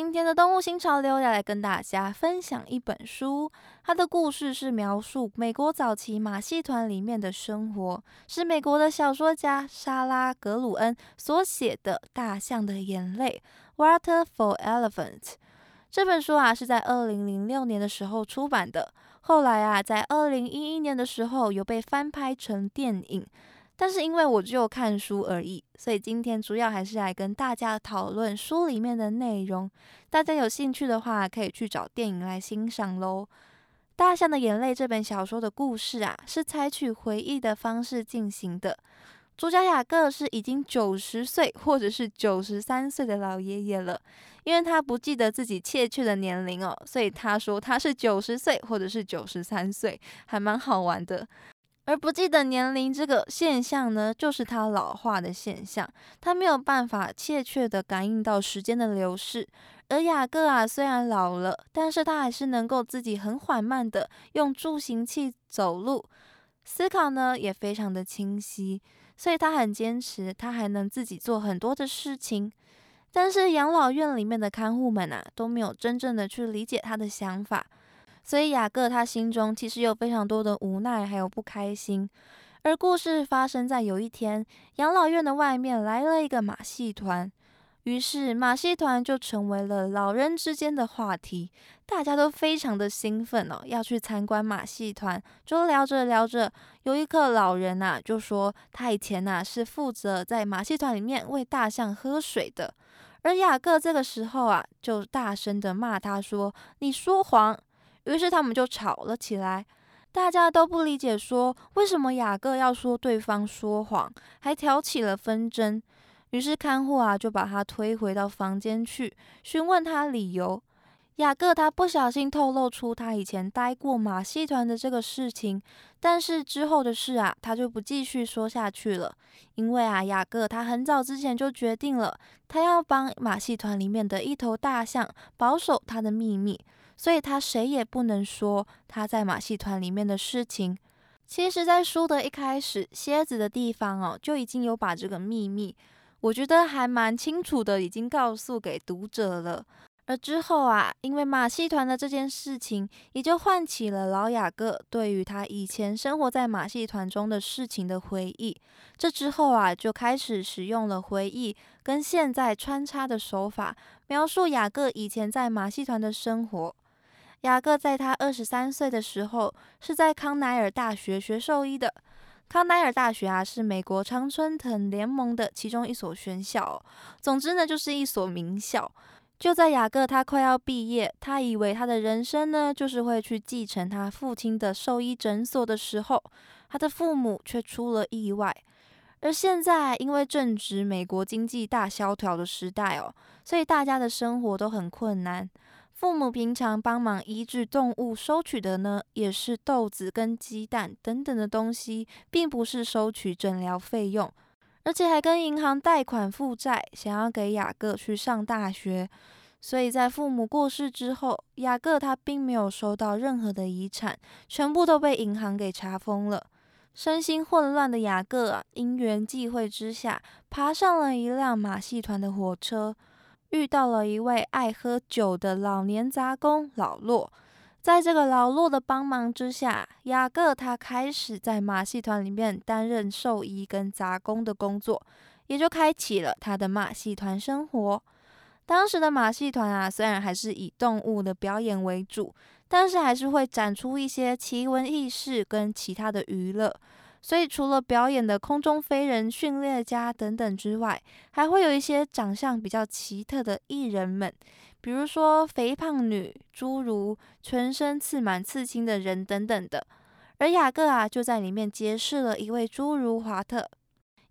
今天的动物新潮流要来跟大家分享一本书，它的故事是描述美国早期马戏团里面的生活，是美国的小说家莎拉·格鲁恩所写的《大象的眼泪》（Water for Elephant）。这本书啊是在二零零六年的时候出版的，后来啊在二零一一年的时候有被翻拍成电影。但是因为我只有看书而已，所以今天主要还是来跟大家讨论书里面的内容。大家有兴趣的话，可以去找电影来欣赏喽。《大象的眼泪》这本小说的故事啊，是采取回忆的方式进行的。主角雅各是已经九十岁或者是九十三岁的老爷爷了，因为他不记得自己确切的年龄哦，所以他说他是九十岁或者是九十三岁，还蛮好玩的。而不记得年龄这个现象呢，就是他老化的现象。他没有办法切确的感应到时间的流逝。而雅各啊，虽然老了，但是他还是能够自己很缓慢的用助行器走路，思考呢也非常的清晰。所以他很坚持，他还能自己做很多的事情。但是养老院里面的看护们啊，都没有真正的去理解他的想法。所以雅各他心中其实有非常多的无奈，还有不开心。而故事发生在有一天，养老院的外面来了一个马戏团，于是马戏团就成为了老人之间的话题，大家都非常的兴奋哦，要去参观马戏团。就聊着聊着，有一个老人呐，就说他以前呐是负责在马戏团里面喂大象喝水的。而雅各这个时候啊，就大声的骂他说：“你说谎！”于是他们就吵了起来，大家都不理解，说为什么雅各要说对方说谎，还挑起了纷争。于是看护啊就把他推回到房间去，询问他理由。雅各他不小心透露出他以前待过马戏团的这个事情，但是之后的事啊他就不继续说下去了，因为啊雅各他很早之前就决定了，他要帮马戏团里面的一头大象保守他的秘密。所以他谁也不能说他在马戏团里面的事情。其实，在书的一开始，蝎子的地方哦，就已经有把这个秘密，我觉得还蛮清楚的，已经告诉给读者了。而之后啊，因为马戏团的这件事情，也就唤起了老雅各对于他以前生活在马戏团中的事情的回忆。这之后啊，就开始使用了回忆跟现在穿插的手法，描述雅各以前在马戏团的生活。雅各在他二十三岁的时候，是在康奈尔大学学兽医的。康奈尔大学啊，是美国常春藤联盟的其中一所学校。总之呢，就是一所名校。就在雅各他快要毕业，他以为他的人生呢，就是会去继承他父亲的兽医诊所的时候，他的父母却出了意外。而现在，因为正值美国经济大萧条的时代哦，所以大家的生活都很困难。父母平常帮忙医治动物收取的呢，也是豆子跟鸡蛋等等的东西，并不是收取诊疗费用，而且还跟银行贷款负债，想要给雅各去上大学。所以在父母过世之后，雅各他并没有收到任何的遗产，全部都被银行给查封了。身心混乱的雅各啊，因缘际会之下，爬上了一辆马戏团的火车。遇到了一位爱喝酒的老年杂工老洛，在这个老洛的帮忙之下，雅各他开始在马戏团里面担任兽医跟杂工的工作，也就开启了他的马戏团生活。当时的马戏团啊，虽然还是以动物的表演为主，但是还是会展出一些奇闻异事跟其他的娱乐。所以，除了表演的空中飞人、训练家等等之外，还会有一些长相比较奇特的艺人们，比如说肥胖女、侏儒、全身刺满刺青的人等等的。而雅各啊，就在里面结识了一位侏儒华特，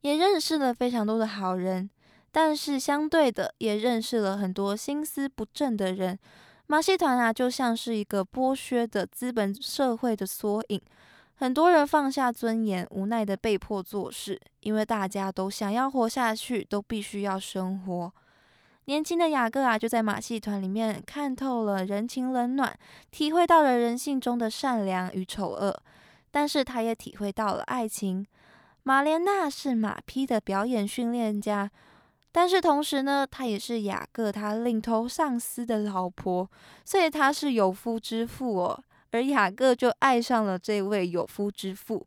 也认识了非常多的好人，但是相对的，也认识了很多心思不正的人。马戏团啊，就像是一个剥削的资本社会的缩影。很多人放下尊严，无奈的被迫做事，因为大家都想要活下去，都必须要生活。年轻的雅各啊，就在马戏团里面看透了人情冷暖，体会到了人性中的善良与丑恶，但是他也体会到了爱情。玛莲娜是马匹的表演训练家，但是同时呢，她也是雅各他领头上司的老婆，所以她是有夫之妇哦。而雅各就爱上了这位有夫之妇，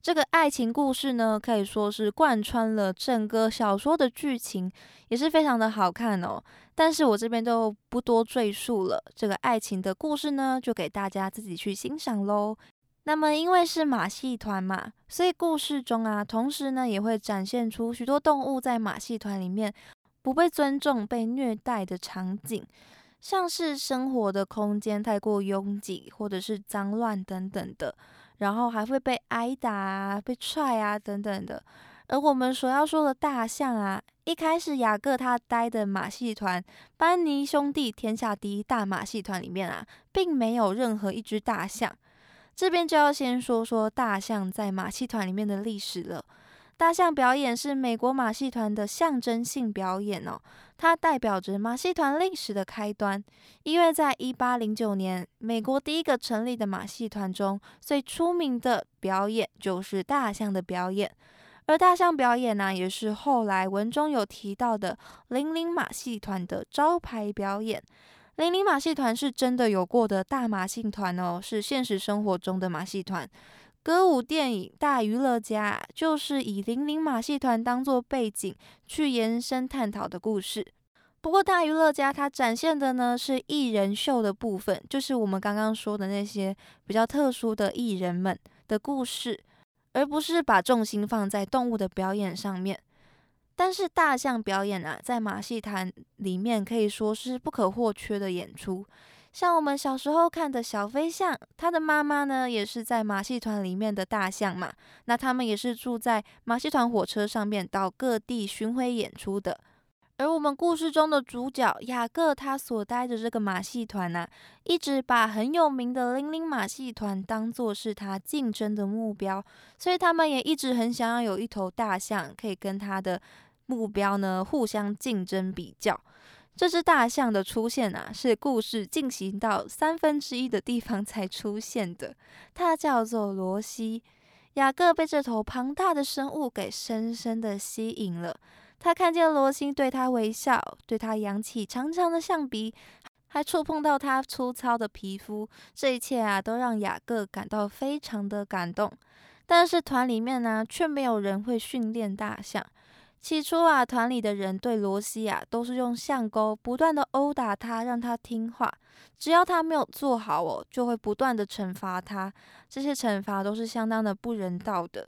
这个爱情故事呢，可以说是贯穿了整个小说的剧情，也是非常的好看哦。但是我这边都不多赘述了，这个爱情的故事呢，就给大家自己去欣赏喽。那么因为是马戏团嘛，所以故事中啊，同时呢也会展现出许多动物在马戏团里面不被尊重、被虐待的场景。像是生活的空间太过拥挤，或者是脏乱等等的，然后还会被挨打啊、被踹啊等等的。而我们所要说的大象啊，一开始雅各他待的马戏团班尼兄弟天下第一大马戏团里面啊，并没有任何一只大象。这边就要先说说大象在马戏团里面的历史了。大象表演是美国马戏团的象征性表演哦，它代表着马戏团历史的开端。因为在一八零九年，美国第一个成立的马戏团中最出名的表演就是大象的表演，而大象表演呢，也是后来文中有提到的零零马戏团的招牌表演。零零马戏团是真的有过的大马戏团哦，是现实生活中的马戏团。歌舞电影《大娱乐家》就是以零零马戏团当做背景去延伸探讨的故事。不过，《大娱乐家》它展现的呢是艺人秀的部分，就是我们刚刚说的那些比较特殊的艺人们的故事，而不是把重心放在动物的表演上面。但是，大象表演啊，在马戏团里面可以说是不可或缺的演出。像我们小时候看的小飞象，它的妈妈呢也是在马戏团里面的大象嘛。那他们也是住在马戏团火车上面，到各地巡回演出的。而我们故事中的主角雅各，他所待的这个马戏团呢，一直把很有名的零零马戏团当做是他竞争的目标，所以他们也一直很想要有一头大象，可以跟他的目标呢互相竞争比较。这只大象的出现啊，是故事进行到三分之一的地方才出现的。它叫做罗西。雅各被这头庞大的生物给深深的吸引了。他看见罗西对他微笑，对他扬起长长的象鼻，还触碰到他粗糙的皮肤。这一切啊，都让雅各感到非常的感动。但是团里面呢，却没有人会训练大象。起初啊，团里的人对罗西啊都是用象钩不断的殴打他，让他听话。只要他没有做好哦，就会不断的惩罚他。这些惩罚都是相当的不人道的。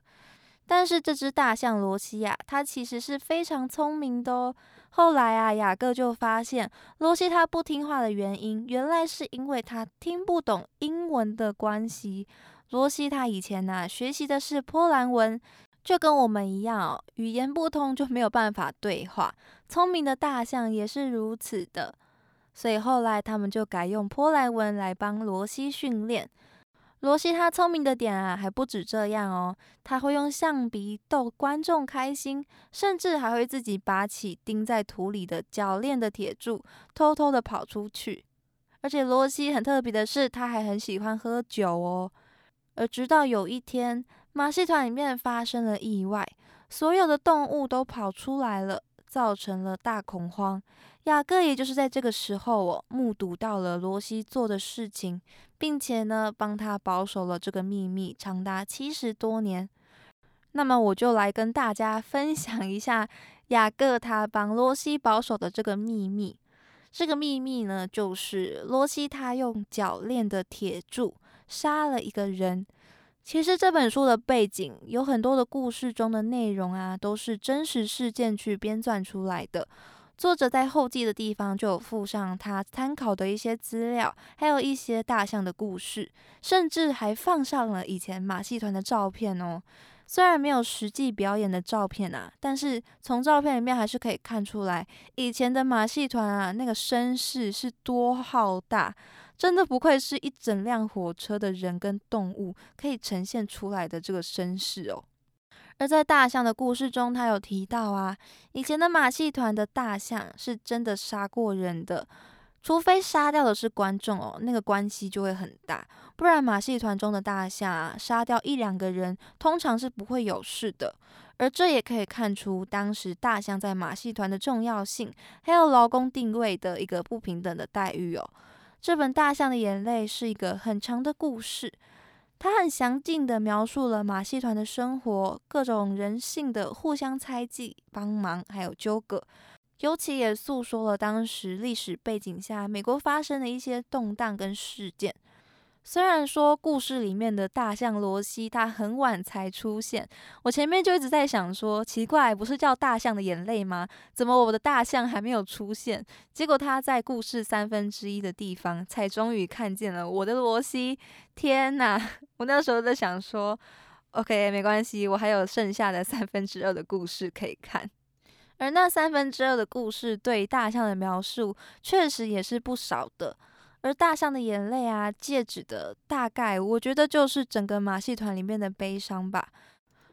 但是这只大象罗西啊，它其实是非常聪明的哦。后来啊，雅各就发现罗西他不听话的原因，原来是因为他听不懂英文的关系。罗西他以前呢学习的是波兰文。就跟我们一样哦，语言不通就没有办法对话。聪明的大象也是如此的，所以后来他们就改用波兰文来帮罗西训练。罗西他聪明的点啊，还不止这样哦，他会用象鼻逗观众开心，甚至还会自己拔起钉在土里的铰链的铁柱，偷偷的跑出去。而且罗西很特别的是，他还很喜欢喝酒哦。而直到有一天，马戏团里面发生了意外，所有的动物都跑出来了，造成了大恐慌。雅各也就是在这个时候哦，目睹到了罗西做的事情，并且呢，帮他保守了这个秘密长达七十多年。那么我就来跟大家分享一下雅各他帮罗西保守的这个秘密。这个秘密呢，就是罗西他用铰链的铁柱杀了一个人。其实这本书的背景有很多的故事中的内容啊，都是真实事件去编撰出来的。作者在后记的地方就有附上他参考的一些资料，还有一些大象的故事，甚至还放上了以前马戏团的照片哦。虽然没有实际表演的照片啊，但是从照片里面还是可以看出来，以前的马戏团啊，那个声势是多浩大。真的不愧是一整辆火车的人跟动物可以呈现出来的这个声势哦。而在大象的故事中，他有提到啊，以前的马戏团的大象是真的杀过人的，除非杀掉的是观众哦，那个关系就会很大，不然马戏团中的大象啊，杀掉一两个人，通常是不会有事的。而这也可以看出当时大象在马戏团的重要性，还有劳工定位的一个不平等的待遇哦。这本《大象的眼泪》是一个很长的故事。它很详尽的描述了马戏团的生活，各种人性的互相猜忌、帮忙，还有纠葛，尤其也诉说了当时历史背景下美国发生的一些动荡跟事件。虽然说故事里面的大象罗西他很晚才出现，我前面就一直在想说，奇怪，不是叫大象的眼泪吗？怎么我的大象还没有出现？结果他在故事三分之一的地方才终于看见了我的罗西。天哪！我那时候在想说，OK，没关系，我还有剩下的三分之二的故事可以看。而那三分之二的故事对大象的描述，确实也是不少的。而大象的眼泪啊，戒指的大概，我觉得就是整个马戏团里面的悲伤吧。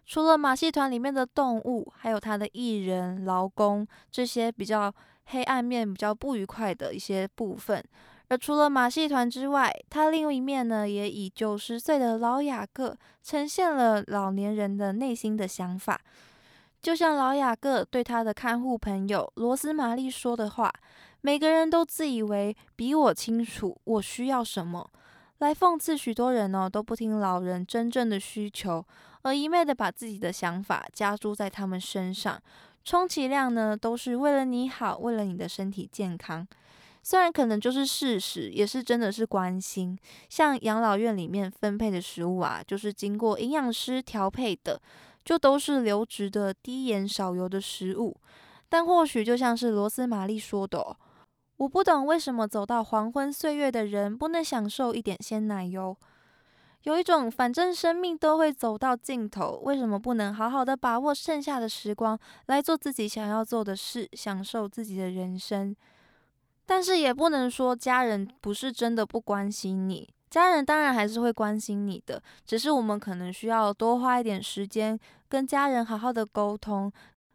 除了马戏团里面的动物，还有他的艺人、劳工这些比较黑暗面、比较不愉快的一些部分。而除了马戏团之外，他另一面呢，也以九十岁的老雅各呈现了老年人的内心的想法。就像老雅各对他的看护朋友罗斯玛丽说的话。每个人都自以为比我清楚我需要什么，来讽刺许多人呢都不听老人真正的需求，而一昧的把自己的想法加诸在他们身上，充其量呢都是为了你好，为了你的身体健康。虽然可能就是事实，也是真的是关心。像养老院里面分配的食物啊，就是经过营养师调配的，就都是流质的低盐少油的食物。但或许就像是罗斯玛丽说的。我不懂为什么走到黄昏岁月的人不能享受一点鲜奶油？有一种反正生命都会走到尽头，为什么不能好好的把握剩下的时光来做自己想要做的事，享受自己的人生？但是也不能说家人不是真的不关心你，家人当然还是会关心你的，只是我们可能需要多花一点时间跟家人好好的沟通，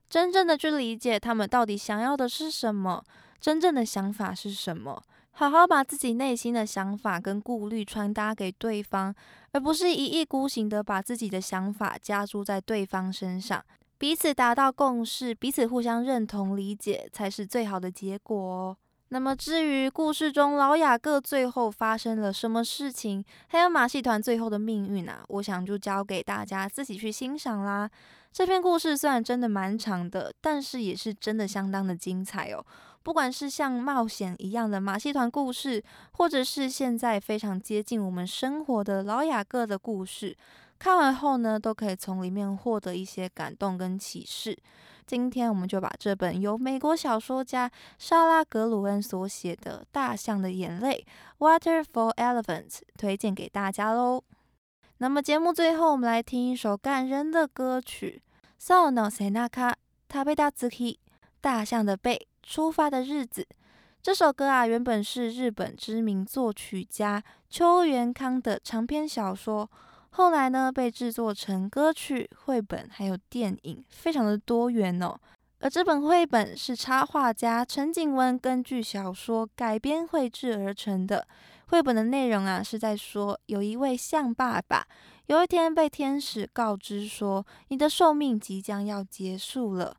真正的去理解他们到底想要的是什么。真正的想法是什么？好好把自己内心的想法跟顾虑传达给对方，而不是一意孤行的把自己的想法加注在对方身上。彼此达到共识，彼此互相认同理解，才是最好的结果哦。那么，至于故事中老雅各最后发生了什么事情，还有马戏团最后的命运啊，我想就交给大家自己去欣赏啦。这篇故事虽然真的蛮长的，但是也是真的相当的精彩哦。不管是像冒险一样的马戏团故事，或者是现在非常接近我们生活的老雅各的故事，看完后呢，都可以从里面获得一些感动跟启示。今天我们就把这本由美国小说家莎拉·格鲁恩所写的《大象的眼泪》（Water for Elephants） 推荐给大家喽。那么节目最后，我们来听一首感人的歌曲《So no senaka tabedazuki》大象的背。出发的日子，这首歌啊，原本是日本知名作曲家秋元康的长篇小说，后来呢被制作成歌曲、绘本还有电影，非常的多元哦。而这本绘本是插画家陈景文根据小说改编绘制而成的。绘本的内容啊，是在说有一位象爸爸，有一天被天使告知说，你的寿命即将要结束了。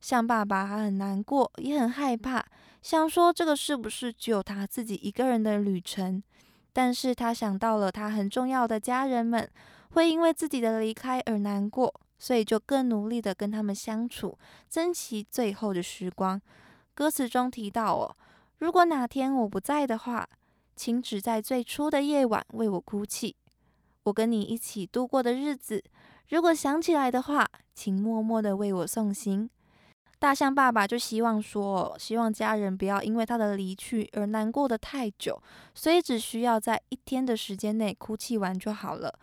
象爸爸还很难过，也很害怕，想说这个是不是只有他自己一个人的旅程？但是他想到了他很重要的家人们会因为自己的离开而难过，所以就更努力的跟他们相处，珍惜最后的时光。歌词中提到哦，如果哪天我不在的话，请只在最初的夜晚为我哭泣。我跟你一起度过的日子，如果想起来的话，请默默的为我送行。大象爸爸就希望说，希望家人不要因为他的离去而难过得太久，所以只需要在一天的时间内哭泣完就好了。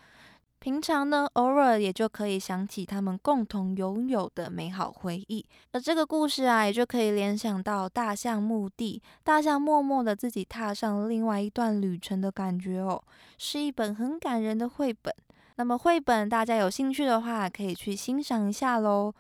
平常呢，偶尔也就可以想起他们共同拥有的美好回忆。而这个故事啊，也就可以联想到大象墓地，大象默默的自己踏上另外一段旅程的感觉哦，是一本很感人的绘本。那么绘本大家有兴趣的话，可以去欣赏一下喽。